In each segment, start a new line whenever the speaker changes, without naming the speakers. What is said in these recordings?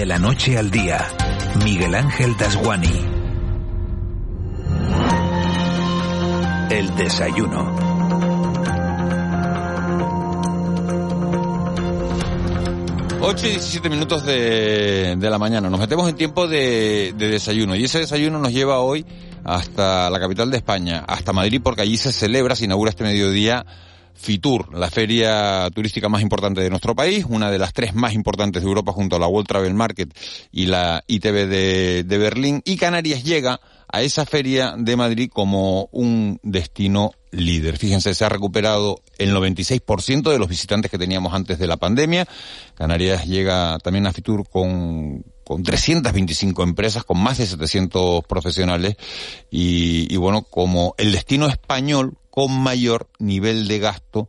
De la noche al día, Miguel Ángel Dasguani. El desayuno.
Ocho y 17 minutos de, la mañana. Nos metemos en tiempo de, de desayuno y ese desayuno nos lleva hoy hasta la capital de España, hasta Madrid, porque allí se celebra, se inaugura este mediodía Fitur, la feria turística más importante de nuestro país, una de las tres más importantes de Europa junto a la World Travel Market y la ITV de, Berlín. Y Canarias llega a esa feria de Madrid como un destino líder. Fíjense, se ha recuperado el 96% de los visitantes que teníamos antes de la pandemia. Canarias llega también a Fitur con, con 325 empresas, con más de 700 profesionales y bueno, como el destino español con mayor nivel de gasto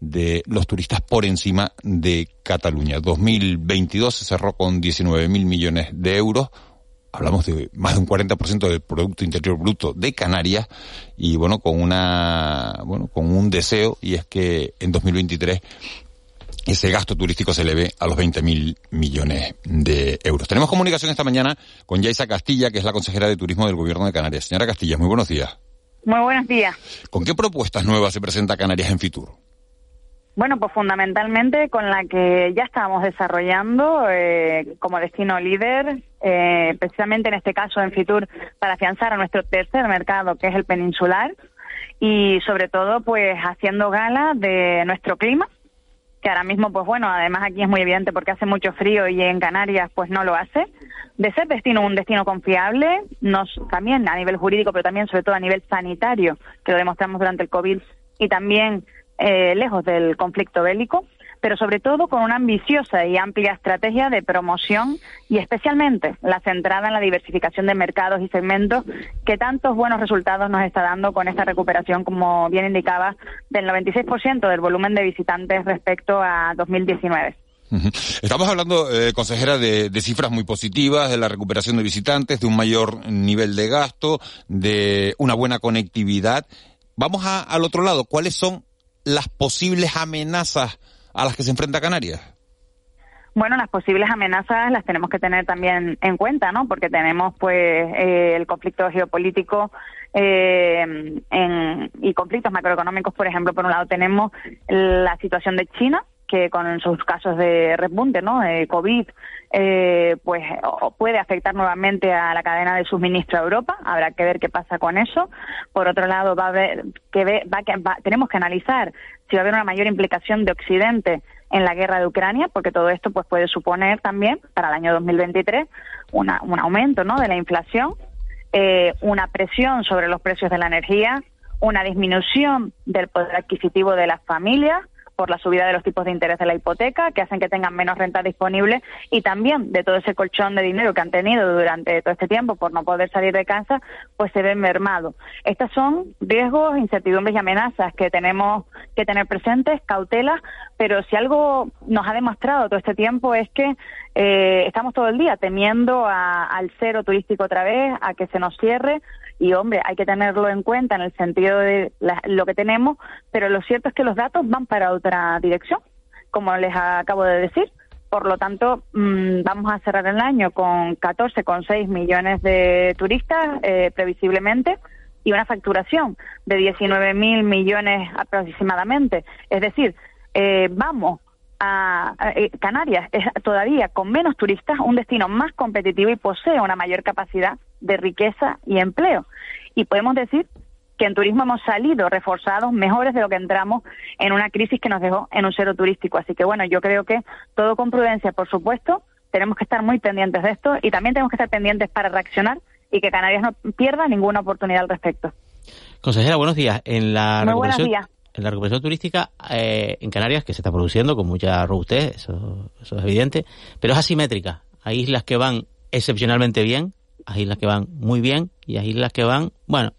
de los turistas por encima de Cataluña. 2022 se cerró con 19.000 millones de euros. Hablamos de más de un 40% del Producto Interior Bruto de Canarias y bueno, con una, bueno, con un deseo y es que en 2023 ese gasto turístico se eleve a los 20.000 millones de euros. Tenemos comunicación esta mañana con Yaisa Castilla, que es la consejera de Turismo del Gobierno de Canarias. Señora Castilla, muy buenos días.
Muy buenos días.
¿Con qué propuestas nuevas se presenta Canarias en Fitur?
Bueno, pues fundamentalmente con la que ya estábamos desarrollando eh, como destino líder, eh, precisamente en este caso en Fitur, para afianzar a nuestro tercer mercado, que es el peninsular, y sobre todo, pues haciendo gala de nuestro clima, que ahora mismo, pues bueno, además aquí es muy evidente porque hace mucho frío y en Canarias, pues no lo hace, de ser destino un destino confiable, nos, también a nivel jurídico, pero también sobre todo a nivel sanitario, que lo demostramos durante el COVID, y también eh, lejos del conflicto bélico, pero sobre todo con una ambiciosa y amplia estrategia de promoción y especialmente la centrada en la diversificación de mercados y segmentos que tantos buenos resultados nos está dando con esta recuperación, como bien indicaba, del 96% del volumen de visitantes respecto a 2019.
Estamos hablando, eh, consejera, de, de, cifras muy positivas, de la recuperación de visitantes, de un mayor nivel de gasto, de una buena conectividad. Vamos a, al otro lado. ¿Cuáles son las posibles amenazas a las que se enfrenta Canarias?
Bueno, las posibles amenazas las tenemos que tener también en cuenta, ¿no? Porque tenemos, pues, eh, el conflicto geopolítico eh, en, y conflictos macroeconómicos, por ejemplo, por un lado tenemos la situación de China, que con sus casos de repunte, ¿no? De COVID, eh, pues puede afectar nuevamente a la cadena de suministro a Europa. Habrá que ver qué pasa con eso. Por otro lado, va a haber que ver, va, va, tenemos que analizar si va a haber una mayor implicación de Occidente en la guerra de Ucrania, porque todo esto pues puede suponer también para el año 2023 una, un aumento, ¿no? De la inflación, eh, una presión sobre los precios de la energía, una disminución del poder adquisitivo de las familias por la subida de los tipos de interés de la hipoteca, que hacen que tengan menos renta disponible, y también de todo ese colchón de dinero que han tenido durante todo este tiempo por no poder salir de casa, pues se ven mermados. Estos son riesgos, incertidumbres y amenazas que tenemos que tener presentes, cautelas, pero si algo nos ha demostrado todo este tiempo es que eh, estamos todo el día temiendo a, al cero turístico otra vez, a que se nos cierre, y hombre, hay que tenerlo en cuenta en el sentido de la, lo que tenemos, pero lo cierto es que los datos van para otra dirección, como les acabo de decir. Por lo tanto, mmm, vamos a cerrar el año con 14,6 millones de turistas, eh, previsiblemente, y una facturación de 19.000 millones aproximadamente. Es decir, eh, vamos a, eh, Canarias es todavía con menos turistas un destino más competitivo y posee una mayor capacidad de riqueza y empleo. Y podemos decir que en turismo hemos salido reforzados, mejores de lo que entramos en una crisis que nos dejó en un cero turístico. Así que bueno, yo creo que todo con prudencia, por supuesto, tenemos que estar muy pendientes de esto y también tenemos que estar pendientes para reaccionar y que Canarias no pierda ninguna oportunidad al respecto.
Consejera, buenos días. En la
muy buenos días
en la recuperación turística eh, en Canarias, que se está produciendo con mucha robustez, eso, eso, es evidente, pero es asimétrica. Hay islas que van excepcionalmente bien, hay islas que van muy bien y hay islas que van, bueno,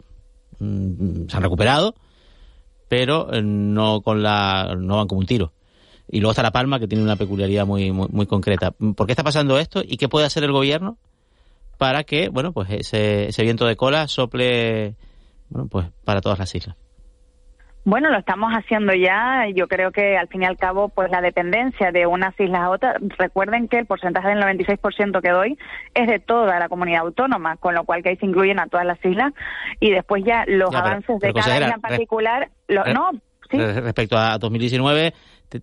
mm, se han recuperado, pero eh, no con la no van como un tiro. Y luego está La Palma, que tiene una peculiaridad muy, muy, muy concreta. ¿Por qué está pasando esto y qué puede hacer el gobierno para que, bueno, pues ese, ese viento de cola sople, bueno, pues para todas las islas?
Bueno, lo estamos haciendo ya. Yo creo que al fin y al cabo, pues la dependencia de unas islas a otras. Recuerden que el porcentaje del 96% que doy es de toda la comunidad autónoma, con lo cual que ahí se incluyen a todas las islas. Y después ya los avances de cada isla en particular. no, ¿sí?
Respecto a 2019,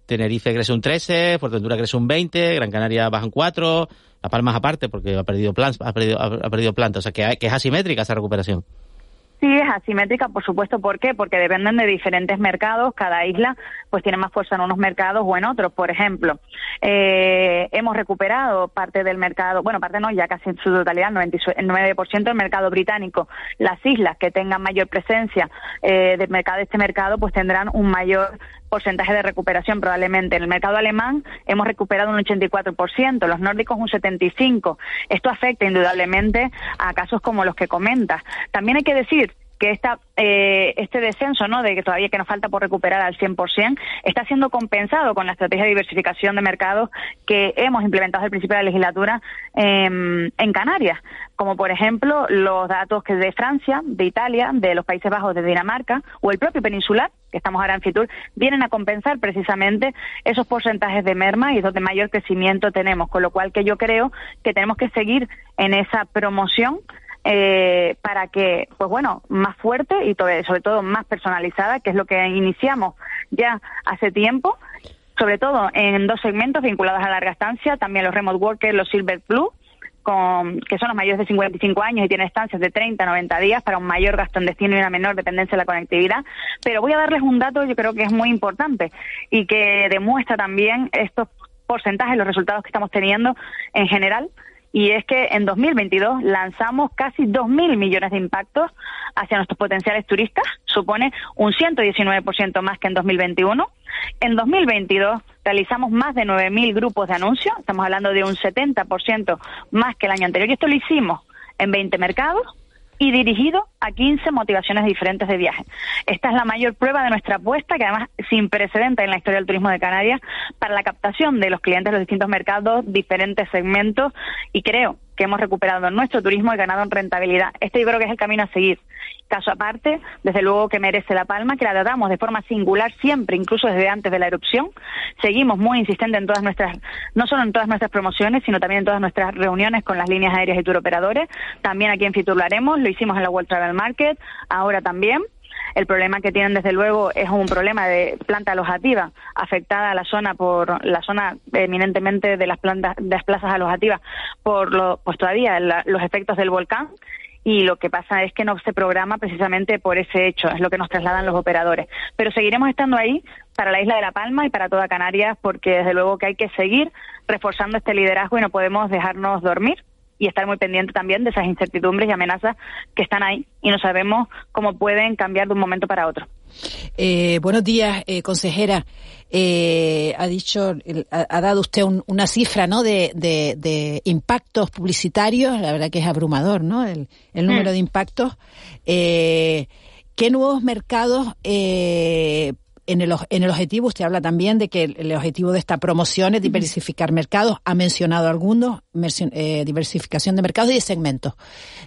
Tenerife crece un 13, Fuerteventura crece un 20, Gran Canaria baja un 4, La Palma aparte porque ha perdido, plan, ha perdido, ha perdido planta. O sea que, que es asimétrica esa recuperación.
Sí, es asimétrica, por supuesto. ¿Por qué? Porque dependen de diferentes mercados. Cada isla pues tiene más fuerza en unos mercados o en otros. Por ejemplo, eh, hemos recuperado parte del mercado, bueno, parte no, ya casi en su totalidad, el 99% del mercado británico. Las islas que tengan mayor presencia eh, de mercado de este mercado pues tendrán un mayor porcentaje de recuperación probablemente. En el mercado alemán hemos recuperado un 84%, los nórdicos un 75%. Esto afecta indudablemente a casos como los que comentas. También hay que decir que esta, eh, este descenso, ¿no? De que todavía que nos falta por recuperar al 100%, está siendo compensado con la estrategia de diversificación de mercados que hemos implementado el principio de la legislatura em, en Canarias, como por ejemplo los datos que de Francia, de Italia, de los Países Bajos, de Dinamarca o el propio peninsular, que estamos ahora en Fitur, vienen a compensar precisamente esos porcentajes de merma y es donde mayor crecimiento tenemos, con lo cual que yo creo que tenemos que seguir en esa promoción eh, para que, pues bueno, más fuerte y sobre todo más personalizada, que es lo que iniciamos ya hace tiempo, sobre todo en dos segmentos vinculados a larga estancia, también los remote workers, los silver plus, con, que son los mayores de 55 años y tienen estancias de 30 a 90 días para un mayor gasto en destino y una menor dependencia de la conectividad. Pero voy a darles un dato, yo creo que es muy importante y que demuestra también estos porcentajes, los resultados que estamos teniendo en general y es que en 2022 lanzamos casi 2.000 millones de impactos hacia nuestros potenciales turistas, supone un 119% más que en 2021. En 2022 realizamos más de 9.000 grupos de anuncios, estamos hablando de un 70% más que el año anterior, y esto lo hicimos en 20 mercados, y dirigido a 15 motivaciones diferentes de viaje. Esta es la mayor prueba de nuestra apuesta, que además sin precedente en la historia del turismo de Canarias, para la captación de los clientes de los distintos mercados, diferentes segmentos, y creo que hemos recuperado nuestro turismo y ganado en rentabilidad. Este yo creo que es el camino a seguir. Caso aparte, desde luego que merece La Palma, que la tratamos de forma singular siempre, incluso desde antes de la erupción. Seguimos muy insistentes en todas nuestras, no solo en todas nuestras promociones, sino también en todas nuestras reuniones con las líneas aéreas y turoperadores. También aquí en Fitur haremos, lo hicimos en la World Travel Market, ahora también. El problema que tienen, desde luego, es un problema de planta alojativa afectada a la zona por la zona eminentemente de las plantas, de las plazas alojativas por lo, pues todavía los efectos del volcán y lo que pasa es que no se programa precisamente por ese hecho, es lo que nos trasladan los operadores. Pero seguiremos estando ahí para la isla de La Palma y para toda Canarias porque desde luego que hay que seguir reforzando este liderazgo y no podemos dejarnos dormir y estar muy pendiente también de esas incertidumbres y amenazas que están ahí y no sabemos cómo pueden cambiar de un momento para otro.
Eh, buenos días, eh, consejera. Eh, ha dicho, ha, dado usted una cifra, ¿no? De, de, impactos publicitarios. La verdad que es abrumador, ¿no? El, el número mm. de impactos. ¿Qué nuevos mercados en el, en el objetivo, usted habla también de que el, objetivo de esta promoción es diversificar mercados. Ha mencionado algunos, eh, diversificación de mercados y de segmentos.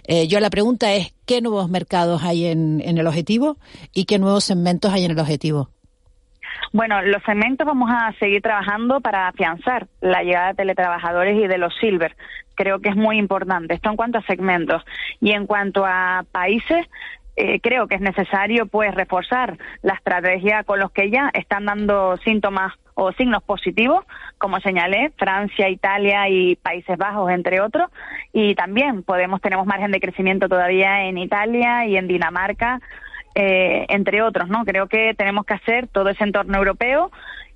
Eh, yo la pregunta es, ¿qué nuevos mercados hay en, en el objetivo y qué nuevos segmentos hay en el objetivo?
Bueno, los segmentos vamos a seguir trabajando para afianzar la llegada de teletrabajadores y de los silver. Creo que es muy importante. Esto en cuanto a segmentos. Y en cuanto a países, eh, creo que es necesario pues reforzar la estrategia con los que ya están dando síntomas o signos positivos, como señalé, Francia, Italia y Países Bajos, entre otros, y también podemos tenemos margen de crecimiento todavía en Italia y en Dinamarca, eh, entre otros, ¿no? Creo que tenemos que hacer todo ese entorno europeo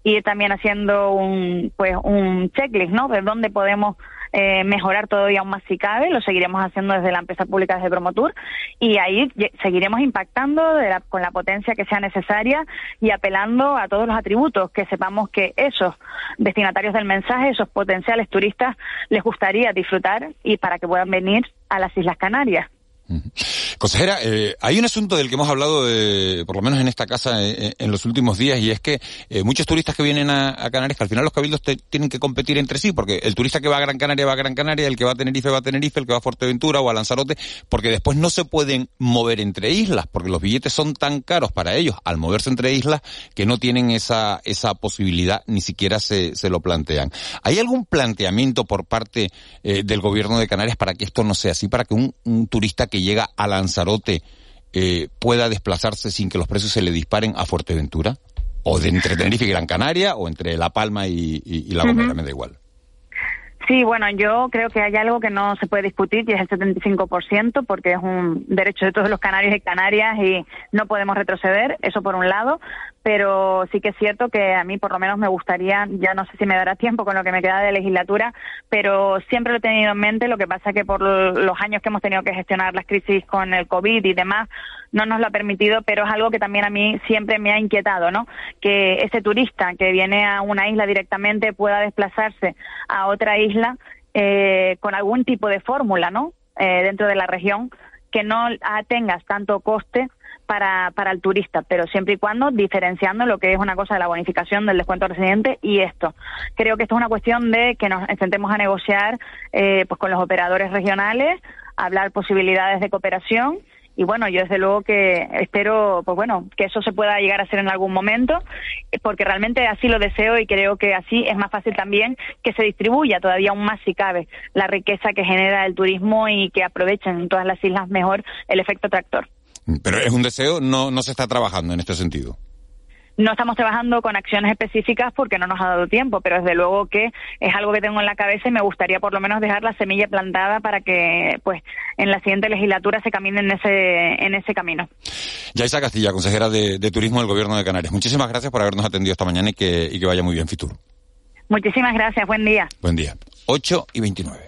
ir también haciendo un, pues, un checklist, ¿no? De dónde podemos eh, mejorar todavía aún más si cabe, lo seguiremos haciendo desde la empresa pública, desde Promotur, y ahí seguiremos impactando con la potencia que sea necesaria y apelando a todos los atributos, que sepamos que esos destinatarios del mensaje, esos potenciales turistas, les gustaría disfrutar y para que puedan venir a las Islas Canarias.
Consejera, eh, hay un asunto del que hemos hablado, de, por lo menos en esta casa, eh, en los últimos días, y es que eh, muchos turistas que vienen a, Canarias, que al final los cabildos tienen que competir entre sí, porque el turista que va a Gran Canaria va a Gran Canaria, el que va a Tenerife va a Tenerife, el que va a Fuerteventura o a Lanzarote, porque después no se pueden mover entre islas, porque los billetes son tan caros para ellos al moverse entre islas que no tienen esa, esa posibilidad, ni siquiera se, se lo plantean. ¿Hay algún planteamiento por parte del gobierno de Canarias para que esto no sea así, para que un, un turista que llega a Lanzarote eh, pueda desplazarse sin que los precios se le disparen a Fuerteventura? ¿O de entre Tenerife y Gran Canaria? ¿O entre La Palma y, La Gomera? Me da igual.
Sí, bueno, yo creo que hay algo que no se puede discutir y es el 75% porque es un derecho de todos los canarios y canarias y no podemos retroceder, eso por un lado, pero sí que es cierto que a mí por lo menos me gustaría, ya no sé si me dará tiempo con lo que me queda de legislatura, pero siempre lo he tenido en mente, lo que pasa que por los años que hemos tenido que gestionar las crisis con el COVID y demás, no nos lo ha permitido, pero es algo que también a mí siempre me ha inquietado, ¿no? Que ese turista que viene a una isla directamente pueda desplazarse a otra isla eh, con algún tipo de fórmula, ¿no? Eh, dentro de la región, que no tengas tanto coste para, para el turista, pero siempre y cuando diferenciando lo que es una cosa de la bonificación del descuento residente y esto. Creo que esto es una cuestión de que nos sentemos a negociar eh, pues con los operadores regionales, hablar posibilidades de cooperación y bueno, yo desde luego que espero, pues bueno, que eso se pueda llegar a hacer en algún momento, porque realmente así lo deseo y creo que así es más fácil también que se distribuya todavía aún más si cabe la riqueza que genera el turismo y que aprovechen en todas las islas mejor el efecto tractor.
Pero es un deseo, no, no se está trabajando en este sentido.
No estamos trabajando con acciones específicas porque no nos ha dado tiempo, pero desde luego que es algo que tengo en la cabeza y me gustaría por lo menos dejar la semilla plantada para que pues en la siguiente legislatura se camine en ese, en ese camino.
Yaisa Castilla, consejera de, Turismo del Gobierno de Canarias. Muchísimas gracias por habernos atendido esta mañana y que, y que vaya muy bien Fitur.
Muchísimas gracias, buen día.
Buen día. 8 y 29.